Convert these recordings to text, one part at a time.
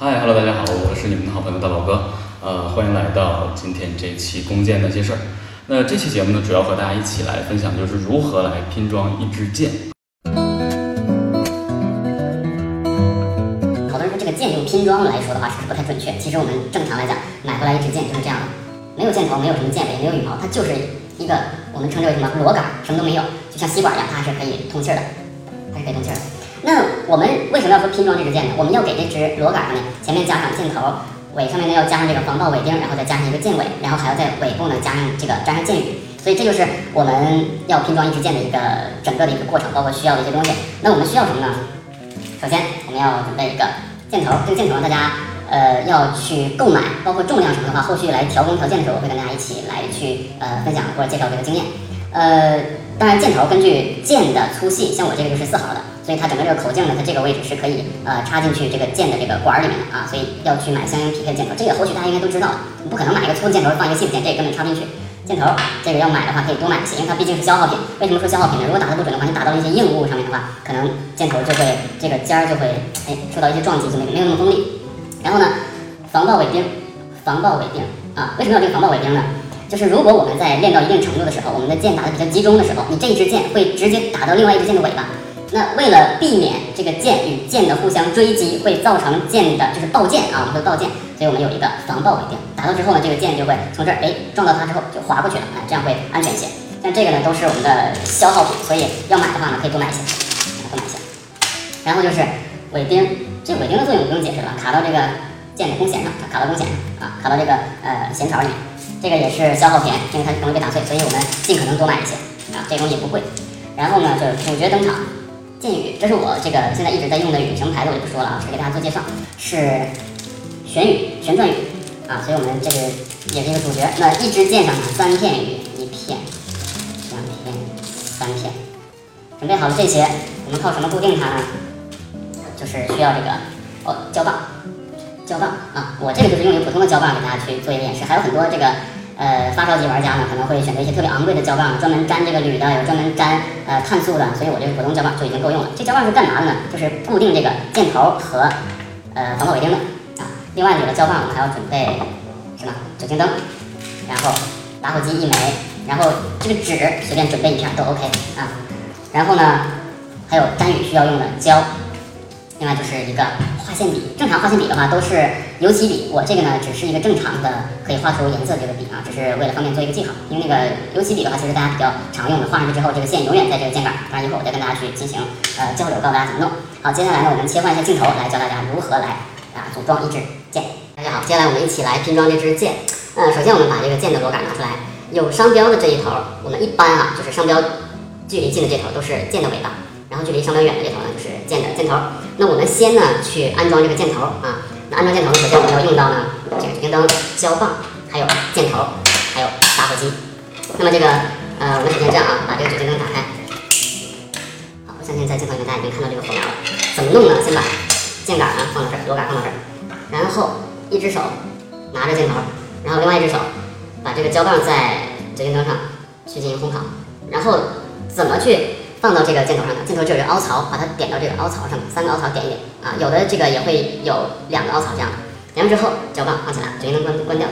嗨，Hello，大家好，我是你们的好朋友大宝哥，呃，欢迎来到今天这期弓箭那些事儿。那这期节目呢，主要和大家一起来分享就是如何来拼装一支箭。好多人说这个箭用拼装来说的话是不是不太准确？其实我们正常来讲，买回来一支箭就是这样的，没有箭头，没有什么箭尾，没有羽毛，它就是一个我们称之为什么螺杆，什么都没有，就像吸管一样，它还是可以通气的，它是可以通气的。那我们为什么要说拼装这支箭呢？我们要给这支螺杆上呢，前面加上箭头，尾上面呢要加上这个防爆尾钉，然后再加上一个箭尾，然后还要在尾部呢加上这个粘上箭羽。所以这就是我们要拼装一支箭的一个整个的一个过程，包括需要的一些东西。那我们需要什么呢？首先我们要准备一个箭头，这个箭头大家呃要去购买，包括重量什么的话，后续来调工调箭的时候，我会跟大家一起来去呃分享或者介绍这个经验。呃，当然箭头根据箭的粗细，像我这个就是四毫的。所以它整个这个口径呢，它这个位置是可以呃插进去这个箭的这个管儿里面的啊，所以要去买相应匹配的箭头。这个后续大家应该都知道，你不可能买一个粗的箭头放一个细的箭，这根本插不进去。箭头这个要买的话可以多买一些，因为它毕竟是消耗品。为什么说消耗品呢？如果打的不准的话，你打到一些硬物上面的话，可能箭头就会这个尖儿就会哎受到一些撞击，就没没有那么锋利。然后呢，防爆尾钉，防爆尾钉啊，为什么要这个防爆尾钉呢？就是如果我们在练到一定程度的时候，我们的箭打的比较集中的时候，你这一支箭会直接打到另外一支箭的尾巴。那为了避免这个箭与箭的互相追击，会造成箭的就是爆箭啊，我们会爆箭，所以我们有一个防爆尾钉，打到之后呢，这个箭就会从这儿哎撞到它之后就滑过去了，哎，这样会安全一些。像这个呢都是我们的消耗品，所以要买的话呢可以多买一些，多买一些。然后就是尾钉，这尾钉的作用不用解释了，卡到这个箭的弓弦上，卡到弓弦上啊，卡到这个呃弦槽里面，这个也是消耗品，因为它容易被打碎，所以我们尽可能多买一些啊，这东西不贵。然后呢就是主角登场。剑羽，这是我这个现在一直在用的羽，什么牌子我就不说了啊，只给大家做介绍，是旋羽、旋转羽啊，所以我们这个也是一个主角。那一支箭上呢，三片羽，一片、两片、三片，准备好了这些，我们靠什么固定它呢？就是需要这个哦胶棒，胶棒啊，我这个就是用一个普通的胶棒给大家去做一个演示，还有很多这个。呃，发烧级玩家呢可能会选择一些特别昂贵的胶棒，专门粘这个铝的，有专门粘呃碳素的，所以我这个普通胶棒就已经够用了。这胶棒是干嘛的呢？就是固定这个箭头和呃防爆尾钉的啊。另外有了胶棒，我们还要准备什么？酒精灯，然后打火机一枚，然后这个纸随便准备一片都 OK 啊。然后呢，还有粘雨需要用的胶，另外就是一个。画线笔，正常画线笔的话都是油漆笔，我这个呢只是一个正常的可以画出颜色这个笔啊，只是为了方便做一个记号。因为那个油漆笔的话，其实大家比较常用的，画上去之后，这个线永远在这个箭杆。当然一会儿我再跟大家去进行呃交流，告诉大家怎么弄。好，接下来呢，我们切换一下镜头，来教大家如何来啊组装一支箭。大家好，接下来我们一起来拼装这支箭。嗯，首先我们把这个箭的螺杆拿出来，有商标的这一头，我们一般啊就是商标距离近的这头都是箭的尾巴。然后距离商标远的这头呢，就是箭的箭头。那我们先呢去安装这个箭头啊。那安装箭头呢，首先我们要用到呢这个酒精灯、胶棒，还有箭头，还有打火机。那么这个呃，我们首先这样啊，把这个酒精灯打开。好，我相信在镜头里面大家已经看到这个火苗了。怎么弄呢？先把箭杆呢放到这儿，螺杆放到这儿，然后一只手拿着箭头，然后另外一只手把这个胶棒在酒精灯上去进行烘烤。然后怎么去？放到这个箭头上的箭头这有个凹槽，把它点到这个凹槽上面，三个凹槽点一点啊，有的这个也会有两个凹槽这样的。点完之后，胶棒放起来，酒精灯关关掉。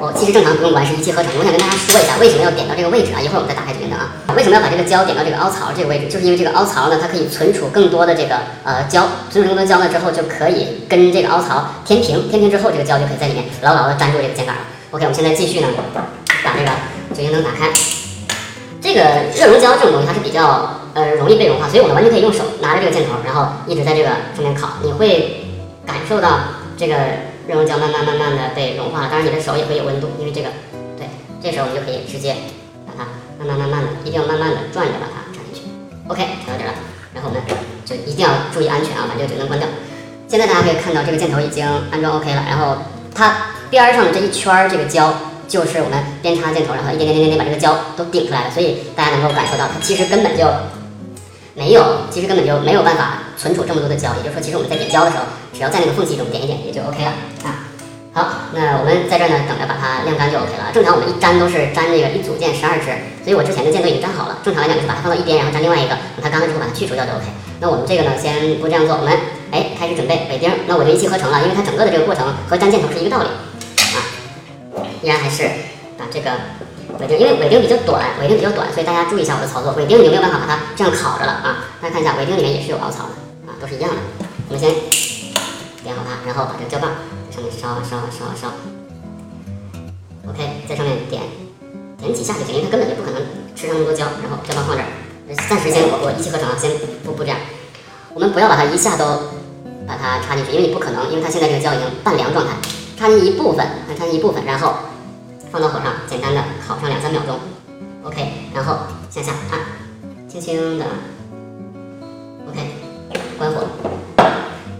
哦，其实正常不用关，是一气呵成。我想跟大家说一下，为什么要点到这个位置啊？一会儿我们再打开酒精灯啊。为什么要把这个胶点到这个凹槽这个位置？就是因为这个凹槽呢，它可以存储更多的这个呃胶，存储更多胶呢之后，就可以跟这个凹槽填平，填平之后，这个胶就可以在里面牢牢的粘住这个箭杆了。OK，我们现在继续呢，把这个酒精灯打开。这个热熔胶这种东西它是比较呃容易被融化，所以我们完全可以用手拿着这个箭头，然后一直在这个上面烤，你会感受到这个热熔胶慢慢慢慢的被融化了。当然你的手也会有温度，因为这个，对，这时候我们就可以直接把它慢慢慢慢的，一定要慢慢的转着把它插进去。OK，插到这了，然后我们就一定要注意安全啊，把这个酒灯关掉。现在大家可以看到这个箭头已经安装 OK 了，然后它边上的这一圈儿这个胶。就是我们边插箭头，然后一点点点点把这个胶都顶出来了，所以大家能够感受到它其实根本就没有，其实根本就没有办法存储这么多的胶。也就是说，其实我们在点胶的时候，只要在那个缝隙中点一点也就 OK 了啊。好，那我们在这儿呢，等着把它晾干就 OK 了。正常我们一粘都是粘这个一组件十二支，所以我之前的箭都已经粘好了。正常来讲就是把它放到一边，然后粘另外一个，等它干了之后把它去除掉就 OK。那我们这个呢，先不这样做，我们哎，开始准备尾钉，那我就一气呵成了，因为它整个的这个过程和粘箭头是一个道理。依然还是啊这个尾钉，因为尾钉比较短，尾钉比较短，所以大家注意一下我的操作。尾钉你就没有办法把它这样烤着了啊。大家看一下，尾钉里面也是有凹槽的啊，都是一样的。我们先点好它，然后把这个胶棒在上面烧烧烧烧。OK，在上面点点几下就行，因为它根本就不可能吃上那么多胶。然后胶棒放这儿，暂时先我我一气呵成啊，先不不这样。我们不要把它一下都把它插进去，因为你不可能，因为它现在这个胶已经半凉状态，插进一部分，插进一部分，然后放到火上，简单的烤上两三秒钟。OK，然后向下按，轻轻的 OK，关火，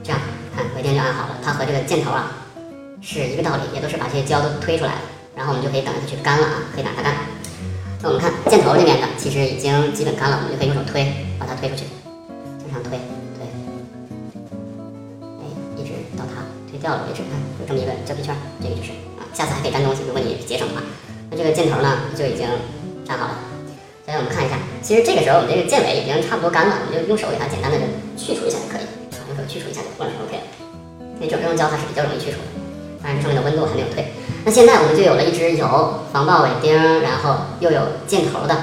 这样看尾钉就按好了，它和这个箭头啊是一个道理，也都是把这些胶都推出来了。然后我们就可以等着它去干了啊，可以等它干。那我们看箭头这边的，其实已经基本干了，我们就可以用手推，把它推出去，向上推推，哎，一直到它推掉了为止。看有这么一个胶皮圈，这个就是，下次还可以粘东西，如果你节省的话。那这个箭头呢就已经粘好了。现在我们看一下，其实这个时候我们这个箭尾已经差不多干了，我们就用手给它简单的去除一下就可以，用手去除一下就完了，OK。因为这种胶它是比较容易去除的，当然这上面的温度还没有退。那现在我们就有了一支有防爆尾钉，然后又有箭头的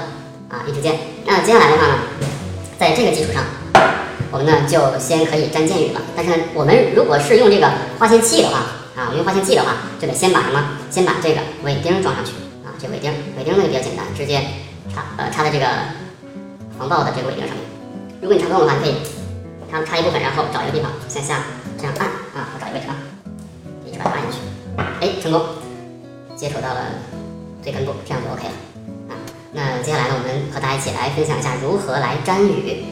啊一支箭。那接下来的话呢，在这个基础上，我们呢就先可以粘箭羽了。但是呢，我们如果是用这个划线器的话啊，我们用划线器的话，就得先把什么？先把这个尾钉装上去啊。这尾钉，尾钉呢也比较简单，直接插呃插在这个防爆的这个尾钉上面。如果你插不动的话，你可以插插一部分，然后找一个地方向下这样按啊，我找一个位置啊，一直把它按下去，哎，成功。接触到了最根部，这样就 OK 了啊。那接下来呢，我们和大家一起来分享一下如何来粘雨。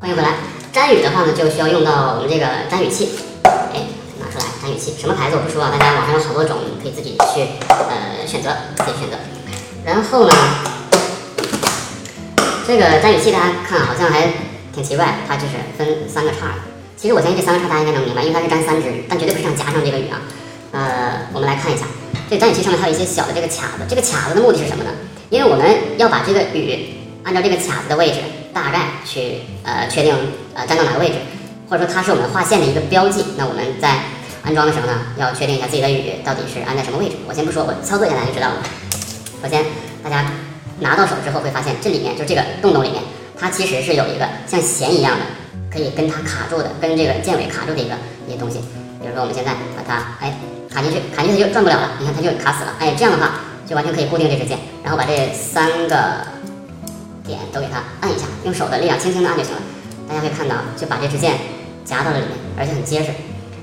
欢迎回来，粘雨的话呢，就需要用到我们这个粘雨器。哎，拿出来沾雨器，什么牌子我不说啊，大家网上有好多种，可以自己去呃选择，自己选择。然后呢，这个沾雨器大家看好像还挺奇怪，它就是分三个叉的。其实我相信这三个叉大家应该能明白，因为它是粘三支，但绝对不是上夹上这个雨啊。呃，我们来看一下。这粘雨器上面还有一些小的这个卡子，这个卡子的目的是什么呢？因为我们要把这个雨按照这个卡子的位置，大概去呃确定呃粘到哪个位置，或者说它是我们划线的一个标记。那我们在安装的时候呢，要确定一下自己的雨到底是安在什么位置。我先不说，我操作一下大家就知道了。首先，大家拿到手之后会发现，这里面就这个洞洞里面，它其实是有一个像弦一样的，可以跟它卡住的，跟这个箭尾卡住的一个一些东西。比如说我们现在把它哎。卡进去，卡进去它就转不了了。你看它就卡死了。哎，这样的话就完全可以固定这支箭，然后把这三个点都给它按一下，用手的力量轻轻的按就行了。大家会看到，就把这支箭夹到了里面，而且很结实。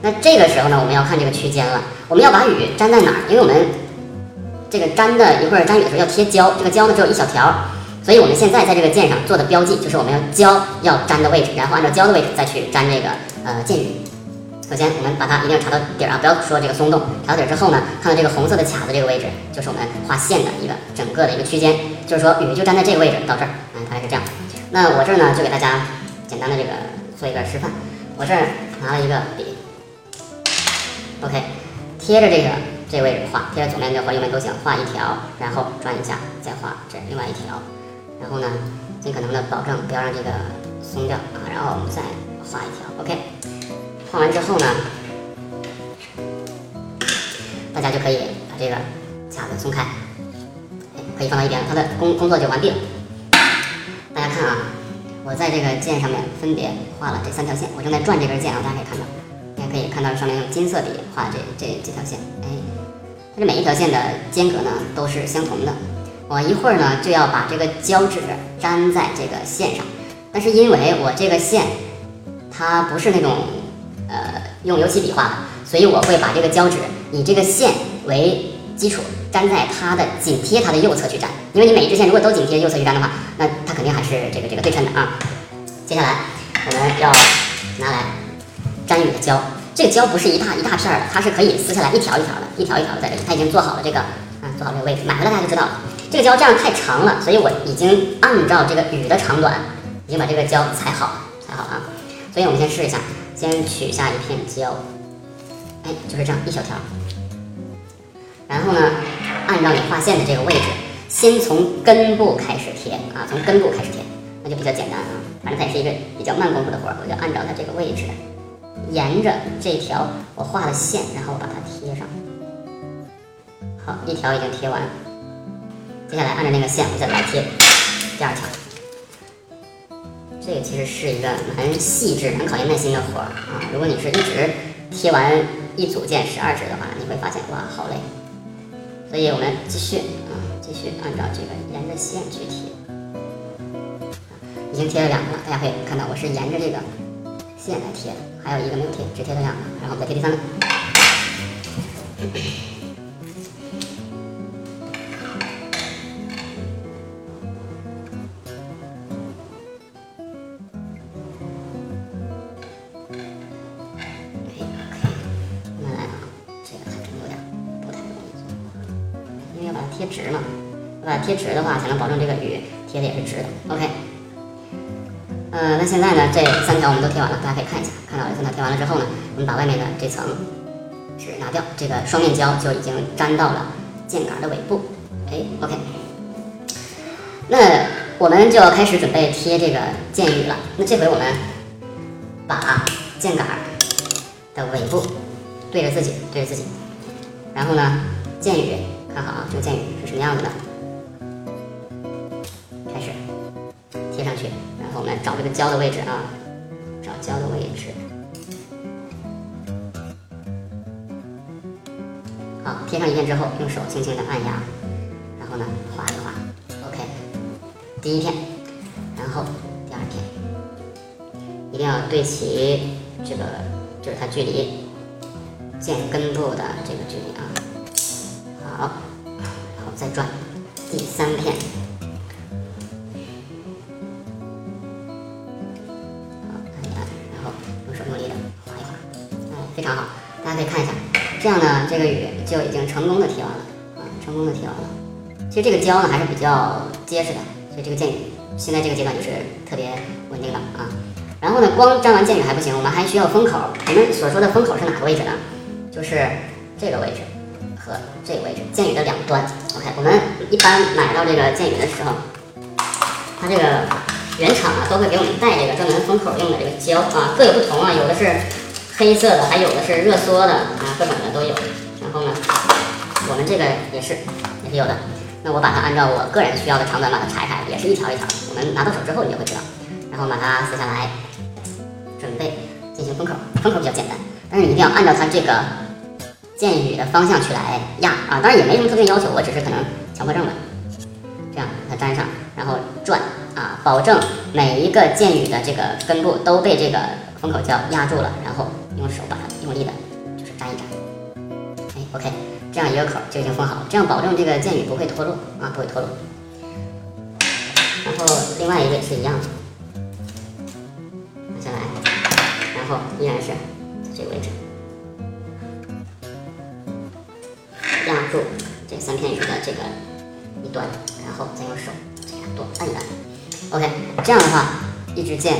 那这个时候呢，我们要看这个区间了。我们要把雨粘在哪儿？因为我们这个粘的一会儿粘雨的时候要贴胶，这个胶呢只有一小条，所以我们现在在这个箭上做的标记就是我们要胶要粘的位置，然后按照胶的位置再去粘这个呃箭雨。首先，我们把它一定要插到底儿啊，不要说这个松动。插到底儿之后呢，看到这个红色的卡子这个位置，就是我们画线的一个整个的一个区间，就是说雨就粘在这个位置到这儿，嗯，大概是这样。那我这儿呢，就给大家简单的这个做一个示范。我这儿拿了一个笔，OK，贴着这个这个位置画，贴着左面的或右面都行，画一条，然后转一下，再画这另外一条，然后呢，尽可能的保证不要让这个松掉啊，然后我们再画一条，OK。画完之后呢，大家就可以把这个卡子松开，可以放到一边，它的工工作就完毕了。大家看啊，我在这个键上面分别画了这三条线，我正在转这根键啊，大家可以看到，可以看到上面用金色笔画这这几条线，哎，它这每一条线的间隔呢都是相同的。我一会儿呢就要把这个胶纸粘在这个线上，但是因为我这个线它不是那种。呃，用油漆笔画的，所以我会把这个胶纸以这个线为基础，粘在它的紧贴它的右侧去粘。因为你每一支线如果都紧贴右侧去粘的话，那它肯定还是这个这个对称的啊。接下来我们要拿来粘雨的胶，这个胶不是一大一大片的，它是可以撕下来一条一条的，一条一条的在这里。它已经做好了这个，嗯，做好这个位置，买回来大家就知道了。这个胶这样太长了，所以我已经按照这个雨的长短，已经把这个胶裁好，裁好了啊。所以我们先试一下。先取下一片胶，哎，就是这样一小条。然后呢，按照你画线的这个位置，先从根部开始贴啊，从根部开始贴，那就比较简单啊。反正它也是一个比较慢功夫的活儿，我就按照它这个位置，沿着这条我画的线，然后把它贴上。好，一条已经贴完，接下来按照那个线，我再来贴第二条。这个其实是一个蛮细致、蛮考验耐心的活儿啊！如果你是一直贴完一组件十二指的话，你会发现哇，好累。所以我们继续啊，继续按照这个沿着线去贴。已经贴了两个了，大家可以看到我是沿着这个线来贴的，还有一个没有贴，只贴了两个，然后再贴第三个。慢慢来啊，这个还真有点不太容易做，因为要把它贴直嘛，要把它贴直的话才能保证这个雨贴的也是直的。OK，呃，那现在呢，这三条我们都贴完了，大家可以看一下，看到这三条贴完了之后呢，我们把外面的这层纸拿掉，这个双面胶就已经粘到了箭杆的尾部。哎，OK，那我们就要开始准备贴这个箭羽了。那这回我们把箭杆的尾部对着自己，对着自己，然后呢，箭羽，看好啊，这个箭羽是什么样子的？开始贴上去，然后我们找这个胶的位置啊，找胶的位置。好，贴上一片之后，用手轻轻的按压，然后呢，划一划，OK，第一片，然后第二片，一定要对齐这个，就是它距离剑根部的这个距离啊。好，然后再转第三片。这个雨就已经成功的贴完了啊，成功的贴完了。其实这个胶呢还是比较结实的，所以这个箭雨现在这个阶段就是特别稳定的啊。然后呢，光粘完箭雨还不行，我们还需要封口。我们所说的封口是哪个位置呢？就是这个位置和这个位置，箭雨的两端。OK，我们一般买到这个箭雨的时候，它这个原厂啊都会给我们带这个专门封口用的这个胶啊，各有不同啊，有的是黑色的，还有的是热缩的啊，各种的都有。然后呢，我们这个也是也是有的。那我把它按照我个人需要的长短把它裁开，也是一条一条。我们拿到手之后你就会知道。然后把它撕下来，准备进行封口。封口比较简单，但是你一定要按照它这个箭羽的方向去来压啊。当然也没什么特别要求，我只是可能强迫症了。这样把它粘上，然后转啊，保证每一个箭羽的这个根部都被这个封口胶压住了，然后用手把它用力的，，OK，这样一个口就已经封好了，这样保证这个箭羽不会脱落啊，不会脱落。然后另外一个也是一样的，拿下来，然后依然是在这个位置压住这三片羽的这个一端，然后再用手这样多按一按。OK，这样的话，一支箭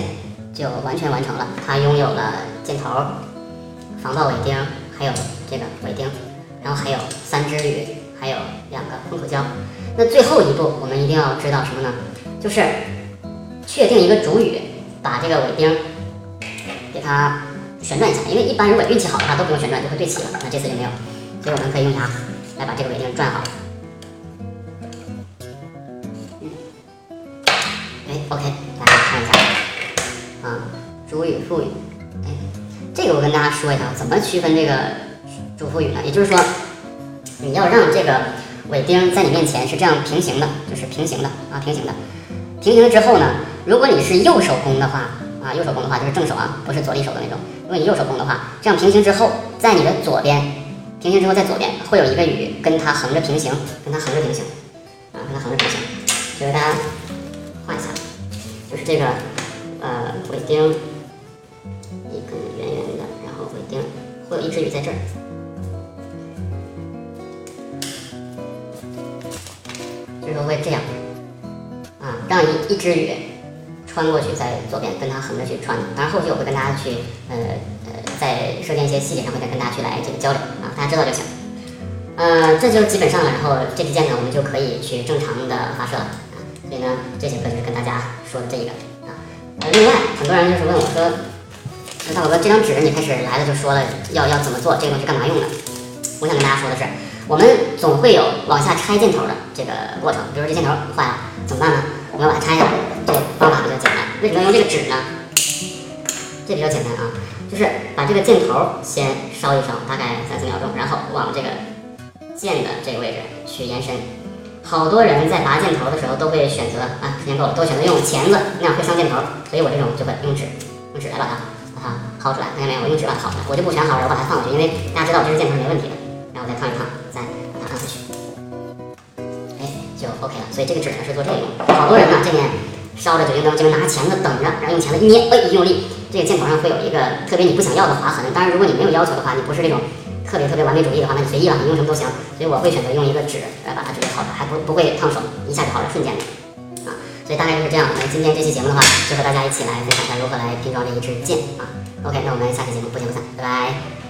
就完全完成了。它拥有了箭头、防爆尾钉，还有这个尾钉，然后还有三支羽，还有两个封口胶。那最后一步，我们一定要知道什么呢？就是确定一个主语，把这个尾钉给它旋转一下，因为一般如果运气好的话都不用旋转就会对齐了，那这次就没有，所以我们可以用牙来把这个尾钉转好。嗯，哎，OK，大家看一下啊，主语、副语，哎，这个我跟大家说一下，怎么区分这个主副语呢？也就是说，你要让这个尾钉在你面前是这样平行的，就是平行的啊，平行的。平行了之后呢，如果你是右手弓的话，啊，右手弓的话就是正手啊，不是左利手的那种。如果你右手弓的话，这样平行之后，在你的左边，平行之后在左边会有一个羽跟它横着平行，跟它横着平行，啊，跟它横着平行。就给大家画一下，就是这个呃尾钉，一根圆圆的，然后尾钉会有一只羽在这儿，这时候会这样。啊，让一一只鱼穿过去，在左边跟它横着去穿。当然后续我会跟大家去，呃呃，在射箭一些细节上会再跟大家去来这个交流啊，大家知道就行。呃，这就基本上了。然后这支箭呢，我们就可以去正常的发射了啊。所以呢，这节课就是跟大家说的这一个啊。呃，另外很多人就是问我说，说大宝哥这张纸你开始来了就说了要要怎么做，这个东西干嘛用的？我想跟大家说的是，我们总会有往下拆箭头的这个过程，比如这箭头坏了怎么办呢？我们要把它拆下来，这个方法比较简单。为什么要用这个纸呢？这比较简单啊，就是把这个箭头先烧一烧，大概三四秒钟，然后往这个箭的这个位置去延伸。好多人在拔箭头的时候都会选择啊，时间够了，都选择用钳子，那样会伤箭头，所以我这种就会用纸，用纸来把它把它薅出来，看见没有？我用纸把它薅出来，我就不全薅了，我把它放回去，因为大家知道我这支箭头没问题的，然后我再烫一烫，再把它按回去，哎，就 OK 了。所以这个纸呢是做这个用的。好多人呢这边烧着酒精灯，这边拿钳子等着，然后用钳子一捏，哎，一用力，这个箭头上会有一个特别你不想要的划痕。当然，如果你没有要求的话，你不是这种特别特别完美主义的话，那你随意了，你用什么都行。所以我会选择用一个纸来把它直接薅出来，还不不会烫手，一下就好了，瞬间的啊。所以大概就是这样。那今天这期节目的话，就和大家一起来分享一下如何来拼装这一支箭啊。OK，那我们下期节目不见不散，拜拜。